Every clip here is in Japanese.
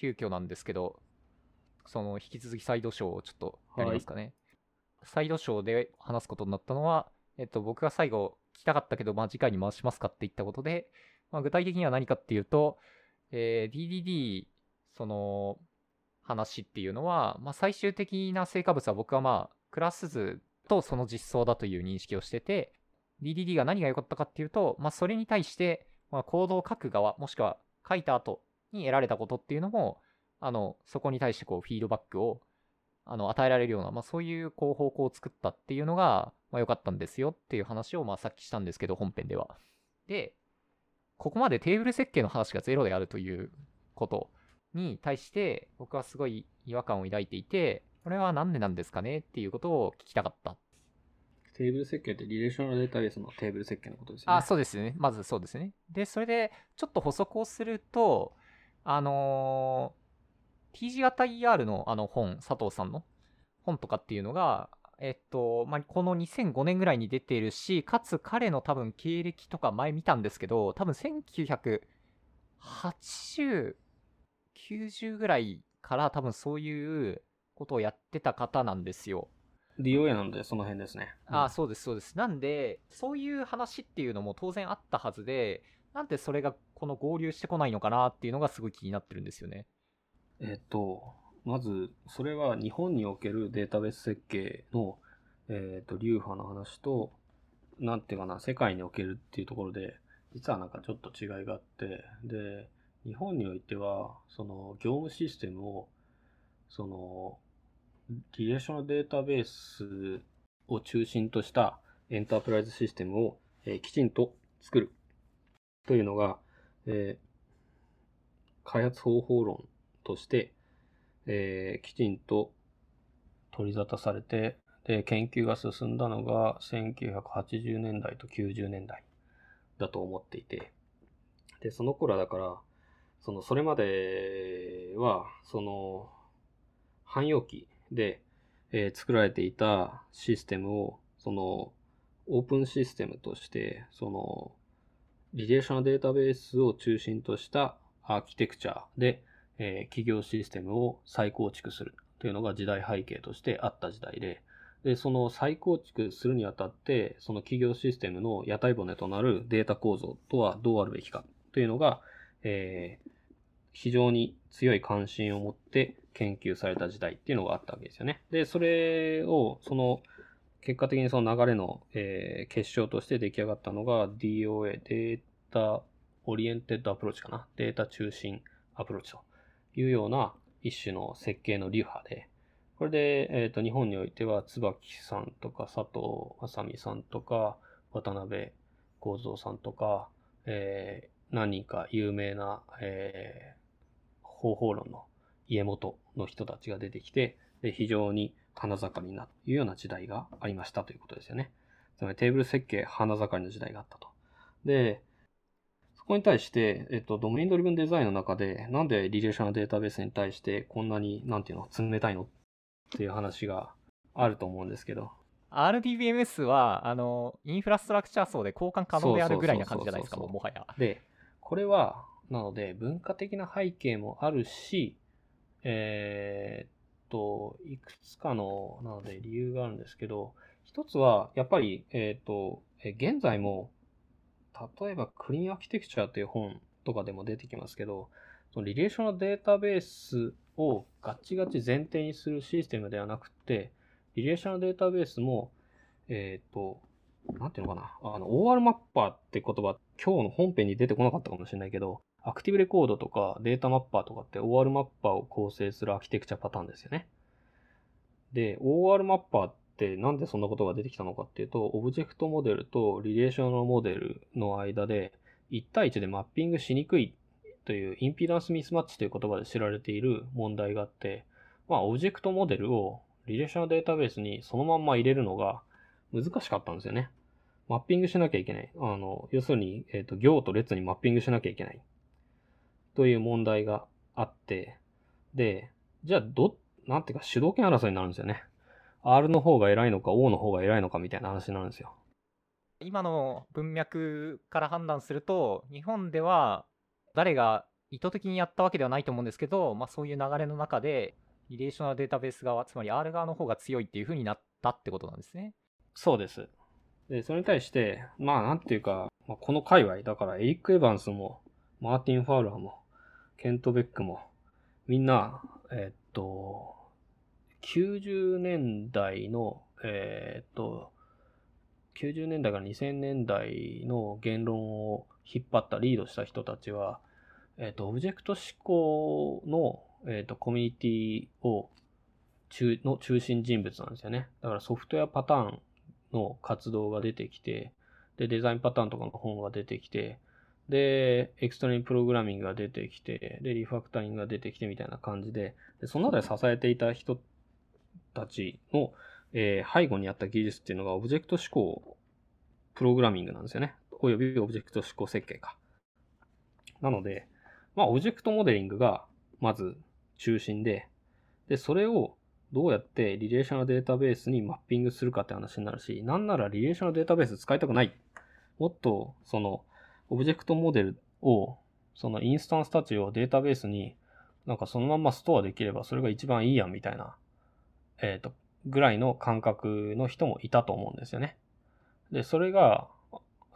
急遽なんですけど、その引き続きサイドショーをちょっとやりますかね。サイドショーで話すことになったのは、えっと、僕が最後聞きたかったけど、まあ、次回に回しますかって言ったことで、まあ、具体的には何かっていうと、えー DDD、その、話っていうのは、まあ、最終的な成果物は僕はまあ、クラス図とその実装だという認識をしてて、DDD が何が良かったかっていうと、まあ、それに対して、まあ、コードを書く側、もしくは書いた後に得られたことっていうのも、あの、そこに対してこう、フィードバックを、あの、与えられるような、まあ、そういう、こう、方向を作ったっていうのが、まあ、良かったんですよっていう話を、まあ、さっきしたんですけど、本編では。で、ここまでテーブル設計の話がゼロであるということに対して、僕はすごい違和感を抱いていて、これはなんでなんですかねっていうことを聞きたかった。テーブル設計ってリレーショナルデータベースのテーブル設計のことですよね。あ、そうですよね。まずそうですね。で、それで、ちょっと補足をすると、あのー TG 型 ER のあの本、佐藤さんの本とかっていうのが、えっと、まあ、この2005年ぐらいに出ているし、かつ彼の多分経歴とか前見たんですけど、多分1980、90ぐらいから多分そういうことをやってた方なんですよ。DOA なのでその辺ですね。あそうです、そうです。なんで、そういう話っていうのも当然あったはずで、なんでそれがこの合流してこないのかなっていうのがすごい気になってるんですよね。えっと、まず、それは日本におけるデータベース設計の、えっと、流派の話と、なんていうかな、世界におけるっていうところで、実はなんかちょっと違いがあって、で、日本においては、その、業務システムを、その、リレーショナルデータベースを中心としたエンタープライズシステムを、えーきちんと作るというのが、えー開発方法論として、えーきちんと取り沙汰されて、で、研究が進んだのが1980年代と90年代だと思っていて、で、その頃はだから、その、それまでは、その、汎用機で、えー作られていたシステムを、その、オープンシステムとして、その、リレーショナルデータベースを中心としたアーキテクチャで、えー企業システムを再構築するというのが時代背景としてあった時代で、で、その再構築するにあたって、その企業システムの屋台骨となるデータ構造とはどうあるべきかというのが、えー非常に強い関心を持って研究された時代っていうのがあったわけですよね。で、それを、その、結果的にその流れの、えー結晶として出来上がったのが DOA、データオリエンテッドアプローチかな。データ中心アプローチというような一種の設計の流派で、これで、えっ、と、日本においては、椿さんとか、佐藤正美さんとか、渡辺幸三さんとか、えー何人か有名な、えー方法論の家元の人たちが出てきて、で非常に花盛りになるというような時代がありましたということですよね。つまりテーブル設計花盛りの時代があったと。で、そこに対して、えっと、ドメインドリブンデザインの中で、なんでリレーショナルデータベースに対してこんなに、なんていうの、冷たいのっていう話があると思うんですけど、RDBMS は、あの、インフラストラクチャー層で交換可能であるぐらいな感じじゃないですか、もはや。で、これは、なので、文化的な背景もあるし、えーっと、いくつかの、なので理由があるんですけど、一つは、やっぱり、えーっと、え現在も、例えば、クリーンアーキテクチャーという本とかでも出てきますけど、そのリレーショナルデータベースをガチガチ前提にするシステムではなくて、リレーショナルデータベースも、えーっと、なんていうのかな。あの、OR マッパーって言葉、今日の本編に出てこなかったかもしれないけど、アクティブレコードとかデータマッパーとかって OR マッパーを構成するアーキテクチャパターンですよね。で、OR マッパーってなんでそんなことが出てきたのかっていうと、オブジェクトモデルとリレーショナルモデルの間で1対1でマッピングしにくいというインピダンスミスマッチという言葉で知られている問題があって、まあ、オブジェクトモデルをリレーショナルデータベースにそのまんま入れるのが難しかったんですよね。マッピングしなきゃいけない。あの、要するに、えっ、と、行と列にマッピングしなきゃいけない。という問題があって、で、じゃあ、ど、なんていうか主導権争いになるんですよね。R の方が偉いのか O の方が偉いのかみたいな話になるんですよ。今の文脈から判断すると、日本では誰が意図的にやったわけではないと思うんですけど、まあ、そういう流れの中で、リレーショナルデータベース側、つまり R 側の方が強いっていう風になったってことなんですね。そうです。で、それに対して、まあなんていうか、まあ、この界隈、だからエリック・エヴァンスも、マーティン・ファウラーも、ケント・ベックも、みんな、えー、っと、90年代の、えー、っと、90年代から2000年代の言論を引っ張ったリードした人たちは、えっ、と、オブジェクト思考の、えっ、と、コミュニティを中、の中心人物なんですよね。だからソフトウェアパターンの活動が出てきて、で、デザインパターンとかの本が出てきて、で、エクストリームプログラミングが出てきて、で、リファクタリングが出てきてみたいな感じで、でその中で支えていた人たちの、えー、背後にあった技術っていうのがオブジェクト指向プログラミングなんですよね。およびオブジェクト指向設計か。なので、まあ、オブジェクトモデリングがまず中心で、で、それをどうやってリレーショナルデータベースにマッピングするかって話になるし、なんならリレーショナルデータベース使いたくない。もっと、その、オブジェクトモデルを、そのインスタンスたちをデータベースになんかそのままストアできればそれが一番いいやんみたいな、えっ、ー、と、ぐらいの感覚の人もいたと思うんですよね。で、それが、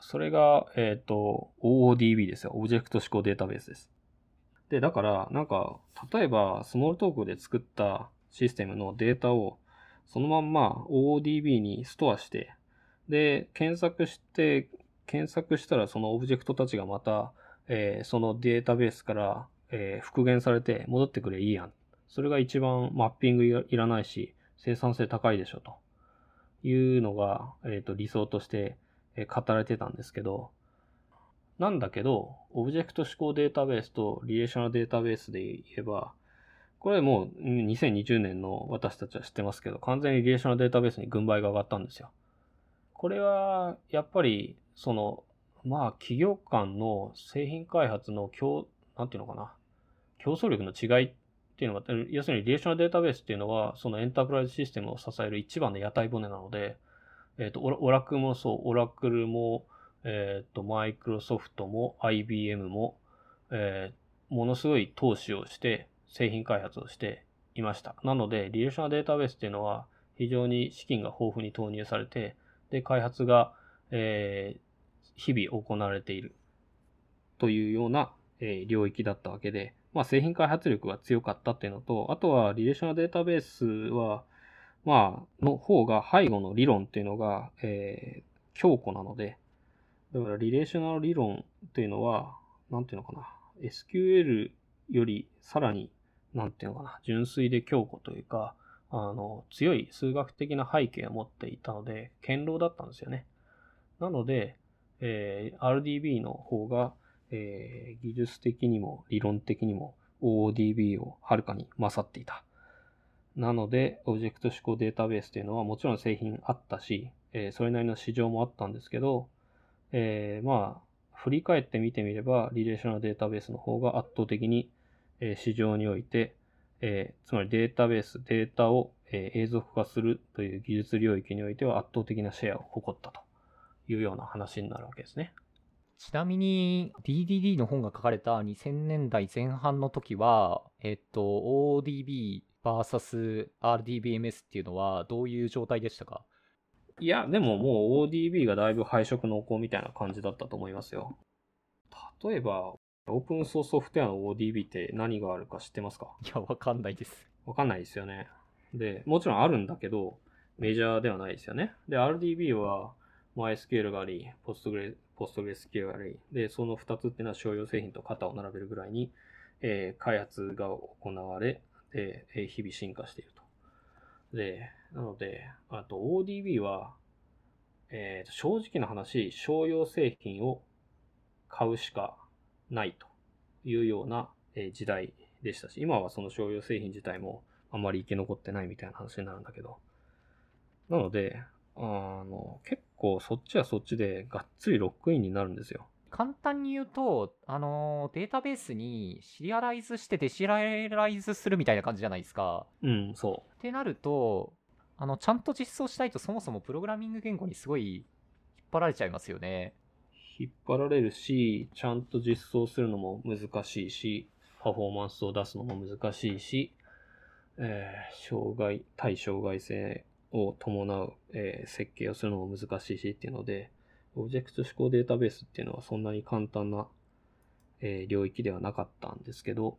それが、えっ、ー、と、OODB ですよ。オブジェクト指向データベースです。で、だから、なんか、例えば、 Smalltalk で作ったシステムのデータを、そのまんま OODB にストアして、で、検索して、検索したらそのオブジェクトたちがまた、えー、そのデータベースから、えー、復元されて戻ってくればいいやん。それが一番マッピングいらないし、生産性高いでしょというのが、え、ー、と理想として語られてたんですけど、なんだけど、オブジェクト指向データベースとリレーショナルデータベースで言えば、これもう2020年の私たちは知ってますけど、完全にリレーショナルデータベースに軍配が上がったんですよ。これは、やっぱり、その、まあ、企業間の製品開発の競、なんていうのかな、競争力の違いっていうのが、要するにリレーショナルデータベースっていうのは、そのエンタープライズシステムを支える一番の屋台骨なので、えっ、ー、と、オラクもそう、オラクルも、えっ、ー、と、マイクロソフトも IBM も、えー、ものすごい投資をして、製品開発をしていました。なので、リレーショナルデータベースっていうのは、非常に資金が豊富に投入されて、で、開発が、えー、日々行われているというような、え、領域だったわけで、まあ、製品開発力が強かったっていうのと、あとはリレーショナルデータベースは、まあ、の方が背後の理論っていうのが、えー、強固なので、だからリレーショナル理論っていうのは、なんていうのかな、SQL よりさらに、なんていうのかな、純粋で強固というか、あの、強い数学的な背景を持っていたので、堅牢だったんですよね。なので、えー、RDB の方が、えー、技術的にも理論的にも OODB をはるかに勝っていた。なので、オブジェクト指向データベースというのはもちろん製品あったし、えー、それなりの市場もあったんですけど、えー、まあ、振り返ってみてみれば、リレーショナルデータベースの方が圧倒的に、えー、市場において、えー、つまりデータベース、データを、えー、永続化するという技術領域においては圧倒的なシェアを誇ったというような話になるわけですね。ちなみに DDD の本が書かれた2000年代前半の時は、えっと、ODB VS RDBMS っていうのはどういう状態でしたか？いや、でももう ODB がだいぶ配色濃厚みたいな感じだったと思いますよ。例えば、オープンソースソフトウェアの ODB って何があるか知ってますか？いや、わかんないです。わかんないですよね。で、もちろんあるんだけど、メジャーではないですよね。で、RDB は MySQL があり、PostgreSQL があり、で、その2つっていうのは商用製品と肩を並べるぐらいに、えー、開発が行われ、で、え日々進化していると。で、なので、あと ODB は、えー、正直な話、商用製品を買うしかないというような、え時代でしたし、今はその商用製品自体もあまり生き残ってないみたいな話になるんだけど。なので、あの、結構そっちはそっちでがっつりロックインになるんですよ。簡単に言うと、あのデータベースにシリアライズしてデシリアライズするみたいな感じじゃないですか。うん、そう。ってなると、あの、ちゃんと実装したいとそもそもプログラミング言語にすごい引っ張られちゃいますよね。引っ張られるし、ちゃんと実装するのも難しいし、パフォーマンスを出すのも難しいし、えー、障害、対障害性を伴う、えー、設計をするのも難しいしっていうので、オブジェクト指向データベースっていうのはそんなに簡単な、えー、領域ではなかったんですけど、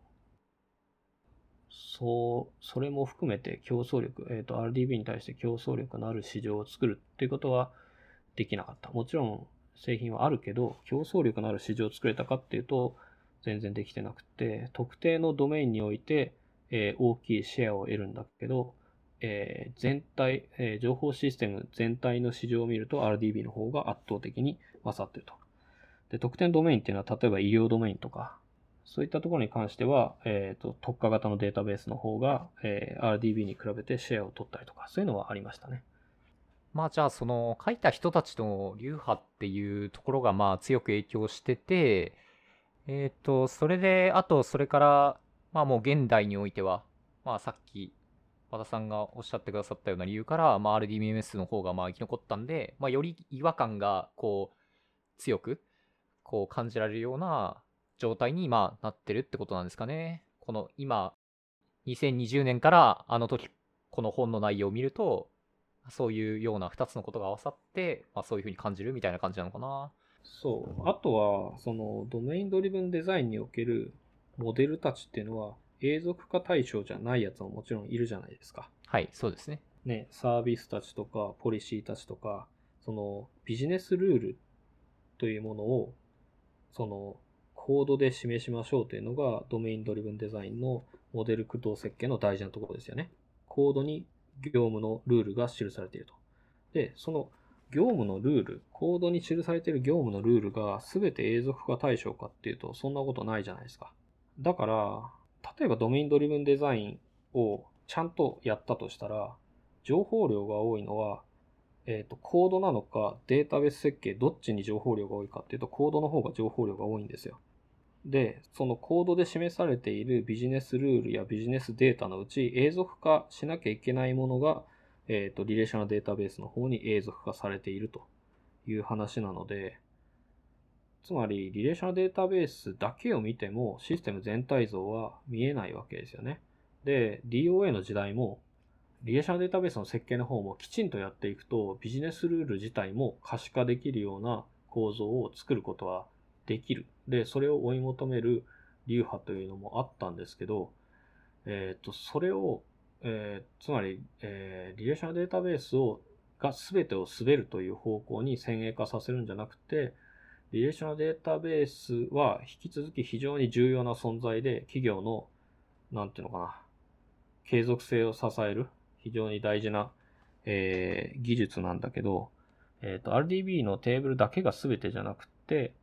そう、それも含めて競争力、えっ、ー、と、RDB に対して競争力のある市場を作るっていうことはできなかった。もちろん製品はあるけど、競争力のある市場を作れたかっていうと、全然できてなくて、特定のドメインにおいて、えー、大きいシェアを得るんだけど、えー、全体、えー、情報システム全体の市場を見ると RDB の方が圧倒的に勝ってると。で、特典ドメインっていうのは、例えば医療ドメインとか、そういったところに関しては、えっ、ー、と、特化型のデータベースの方が、えー、RDB に比べてシェアを取ったりとか、そういうのはありましたね。まあじゃあその書いた人たちの流派っていうところがまあ強く影響してて、えっ、ー、と、それで、あとそれから、まあもう現代においては、まあさっき和田さんがおっしゃってくださったような理由から、まあ、RDBMS の方がまあ生き残ったんで、まあ、より違和感がこう強くこう感じられるような状態に今なってるってことなんですかね。この今、2020年からあの時この本の内容を見ると、そういうような2つのことが合わさって、まあ、そういうふうに感じるみたいな感じなのかな。そう。あとは、そのドメインドリブンデザインにおけるモデルたちっていうのは、永続化対象じゃないやつももちろんいるじゃないですか。はい、そうですね。ね、サービスたちとか、ポリシーたちとか、そのビジネスルールというものを、そのコードで示しましょうというのがドメインドリブンデザインのモデル駆動設計の大事なところですよね。コードに業務のルールが記されていると。で、その業務のルール、コードに記されている業務のルールが全て永続化対象かっていうと、そんなことないじゃないですか。だから、例えばドメインドリブンデザインをちゃんとやったとしたら、情報量が多いのは、えっ、ー、と、コードなのかデータベース設計、どっちに情報量が多いかっていうと、コードの方が情報量が多いんですよ。で、そのコードで示されているビジネスルールやビジネスデータのうち、永続化しなきゃいけないものが、えっ、ー、と、リレーショナルデータベースの方に永続化されているという話なので、つまり、リレーショナルデータベースだけを見ても、システム全体像は見えないわけですよね。で、DOA の時代も、リレーショナルデータベースの設計の方もきちんとやっていくと、ビジネスルール自体も可視化できるような構造を作ることはできる。で、それを追い求める流派というのもあったんですけど、えっ、ー、と、それを、えー、つまり、えー、リレーショナルデータベースを、が全てを滑るという方向に先鋭化させるんじゃなくて、リレーショナルデータベースは引き続き非常に重要な存在で、企業の、なんていうのかな、継続性を支える非常に大事な、えー、技術なんだけど、えっ、ー、と、RDB のテーブルだけが全てじゃなくて、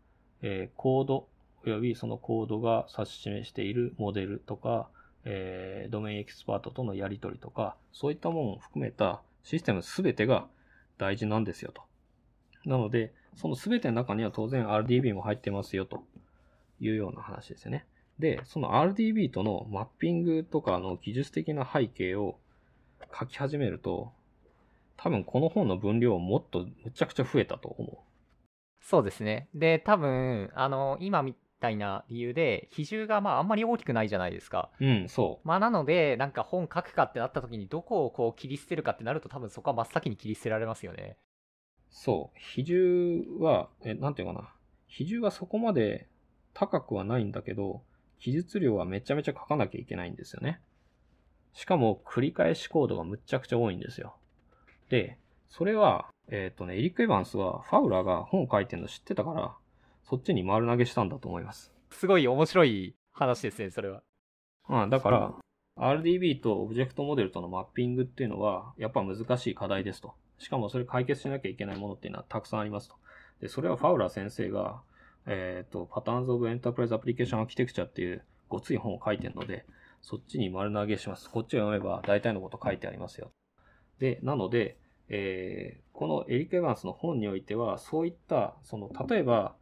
えー、コード及びそのコードが指し示しているモデルとか、えー、ドメインエキスパートとのやり取りとか、そういったものを含めたシステム全てが大事なんですよと。なので、その全ての中には当然 RDB も入ってますよというような話ですよね。で、その RDB とのマッピングとかの技術的な背景を書き始めると、多分この本の分量もっとむちゃくちゃ増えたと思う。そうですね。で、多分、あの、今みたいな理由で、比重がまああんまり大きくないじゃないですか。うん、そう。まあなので、なんか本書くかってなった時に、どこをこう切り捨てるかってなると、多分そこは真っ先に切り捨てられますよね。そう。比重は、え、なんていうかな。比重はそこまで高くはないんだけど、記述量はめちゃめちゃ書かなきゃいけないんですよね。しかも、繰り返しコードがむっちゃくちゃ多いんですよ。で、それは、えっ、ー、とね、エリック・エヴァンスはファウラーが本書いてるの知ってたから、そっちに丸投げしたんだと思います。すごい面白い話ですね、それは。うん、だから、RDB とオブジェクトモデルとのマッピングっていうのは、やっぱ難しい課題ですと。しかもそれ解決しなきゃいけないものっていうのはたくさんありますと。で、それはファウラー先生が、えっ、ー、と、パターンズ・オブ・エンタープライズ・アプリケーション・アーキテクチャっていうごつい本を書いてるので、そっちに丸投げします。こっちを読めば大体のこと書いてありますよ。で、なので、えー、このエリック・エヴァンスの本においては、そういった、その、例えば、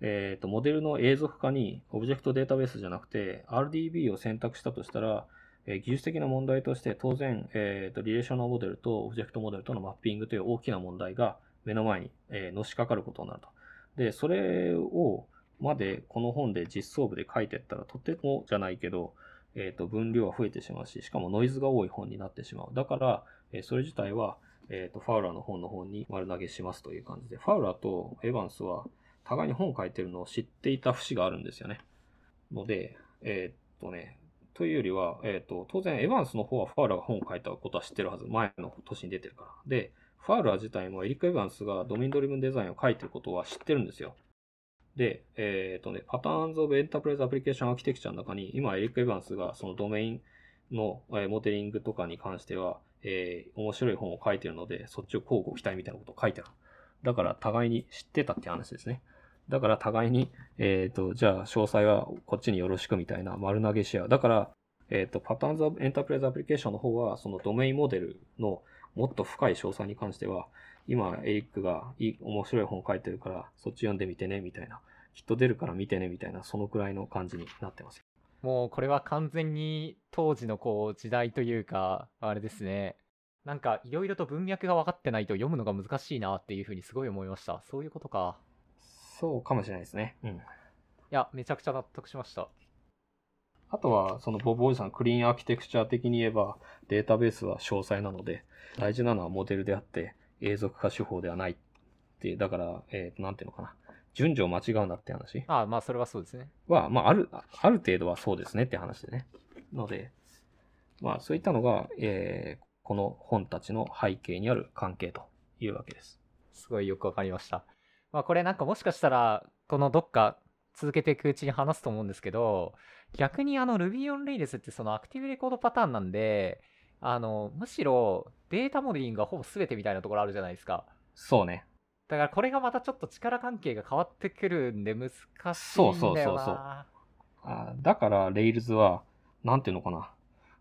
えっ、ー、と、モデルの永続化にオブジェクトデータベースじゃなくて、RDB を選択したとしたら、え、技術的な問題として当然、えーと、リレーショナルモデルとオブジェクトモデルとのマッピングという大きな問題が目の前に、えー、のしかかることになると。で、それをまでこの本で実装部で書いてったらとてもじゃないけど、えっ、と、分量は増えてしまうし、しかもノイズが多い本になってしまう。だから、えーそれ自体は、えっ、と、ファウラーの本の方に丸投げしますという感じで、ファウラーとエヴァンスは互いに本を書いてるのを知っていた節があるんですよね。ので、えっ、とね、というよりは、えっ、と、当然エヴァンスの方はファウラーが本を書いたことは知ってるはず。前の年に出てるから。で、ファウラー自体もエリック・エヴァンスがドミンドリブンデザインを書いてることは知ってるんですよ。で、えっ、とね、パターンズ・オブ・エンタープライズ・アプリケーション・アーキテクチャの中に、今、エリック・エヴァンスがそのドメインの、えーモデリングとかに関しては、えー面白い本を書いてるので、そっちを交互期待みたいなことを書いてある。だから、互いに知ってたって話ですね。だから、互いに、えっ、と、じゃあ、詳細はこっちによろしくみたいな丸投げし合う。だから、えっ、と、パターンズ・エンタープライズ・アプリケーションの方は、そのドメインモデルのもっと深い詳細に関しては、今、エリックがいい、面白い本書いてるから、そっち読んでみてね、みたいな。きっと出るから見てね、みたいな、そのくらいの感じになってます。もうこれは完全に当時のこう時代というか、あれですね。なんかいろいろと文脈が分かってないと読むのが難しいなっていうふうにすごい思いました。そういうことか。そうかもしれないですね。うん。いや、めちゃくちゃ納得しました。あとは、そのボブ・オイさん、クリーンアーキテクチャ的に言えば、データベースは詳細なので、大事なのはモデルであって、永続化手法ではないってだから、えー、なんていうのかな。順序を間違うなって話ああ、まあそれはそうですね。は、まあ、ある、ある程度はそうですねって話でね。ので、まあ、そういったのが、えー、この本たちの背景にある関係というわけです。すごいよくわかりました。まあこれなんかもしかしたら、このどっか続けていくうちに話すと思うんですけど、逆にあの Ruby on Rails ってそのアクティブレコードパターンなんで、あの、むしろデータモデリングがほぼ全てみたいなところあるじゃないですか。そうね。だからこれがまたちょっと力関係が変わってくるんで難しいんだよな。そうそうそうそうあだから、Rails は、なんていうのかな。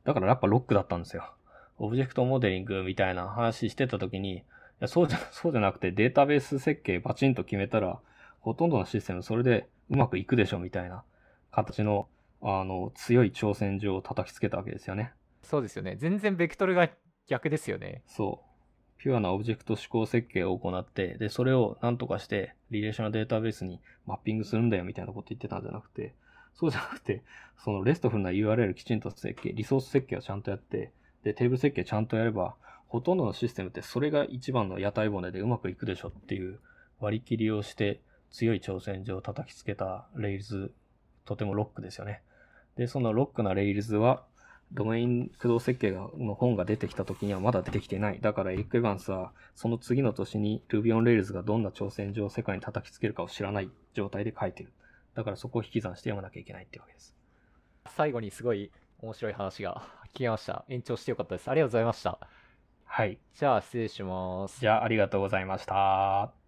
だからやっぱロックだったんですよ。オブジェクトモデリングみたいな話してた時に、いやそうじゃ、そうじゃなくてデータベース設計バチンと決めたら、ほとんどのシステムそれでうまくいくでしょみたいな形の、あの、強い挑戦状を叩きつけたわけですよね。そうですよね。全然ベクトルが逆ですよね。そう。ピュアなオブジェクト指向設計を行って、で、それを何とかして、リレーショナルデータベースにマッピングするんだよみたいなこと言ってたんじゃなくて、そうじゃなくて、その RESTful な URL きちんと設計、リソース設計をちゃんとやって、で、テーブル設計ちゃんとやれば、ほとんどのシステムってそれが一番の屋台骨でうまくいくでしょっていう割り切りをして、強い挑戦状を叩きつけた Rails、とてもロックですよね。で、そのロックな Rails は、ドメイン駆動設計の本が出てきた時にはまだ出てきてない。だからエリック・エヴァンスは、その次の年に Ruby on Rails がどんな挑戦状を世界に叩きつけるかを知らない状態で書いてる。だからそこを引き算して読まなきゃいけないっていうわけです。最後にすごい面白い話が聞けました。延長してよかったです。ありがとうございました。はい。じゃあ失礼します。じゃあありがとうございました。